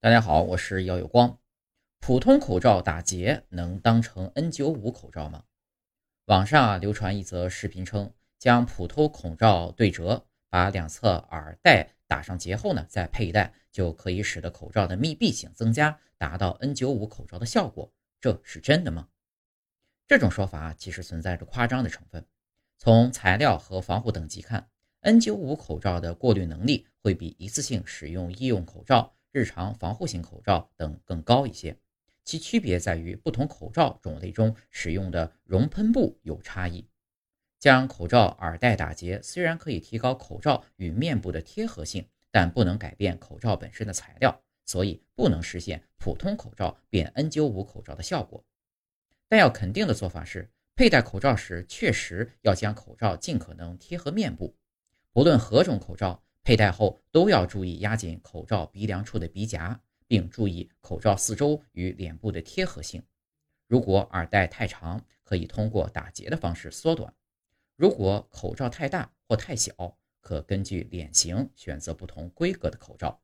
大家好，我是姚有光。普通口罩打结能当成 N95 口罩吗？网上啊流传一则视频称，将普通口罩对折，把两侧耳带打上结后呢，再佩戴，就可以使得口罩的密闭性增加，达到 N95 口罩的效果。这是真的吗？这种说法其实存在着夸张的成分。从材料和防护等级看，N95 口罩的过滤能力会比一次性使用医用口罩。日常防护型口罩等更高一些，其区别在于不同口罩种类中使用的熔喷布有差异。将口罩耳带打结虽然可以提高口罩与面部的贴合性，但不能改变口罩本身的材料，所以不能实现普通口罩变 N95 口罩的效果。但要肯定的做法是，佩戴口罩时确实要将口罩尽可能贴合面部，不论何种口罩。佩戴后都要注意压紧口罩鼻梁处的鼻夹，并注意口罩四周与脸部的贴合性。如果耳带太长，可以通过打结的方式缩短；如果口罩太大或太小，可根据脸型选择不同规格的口罩。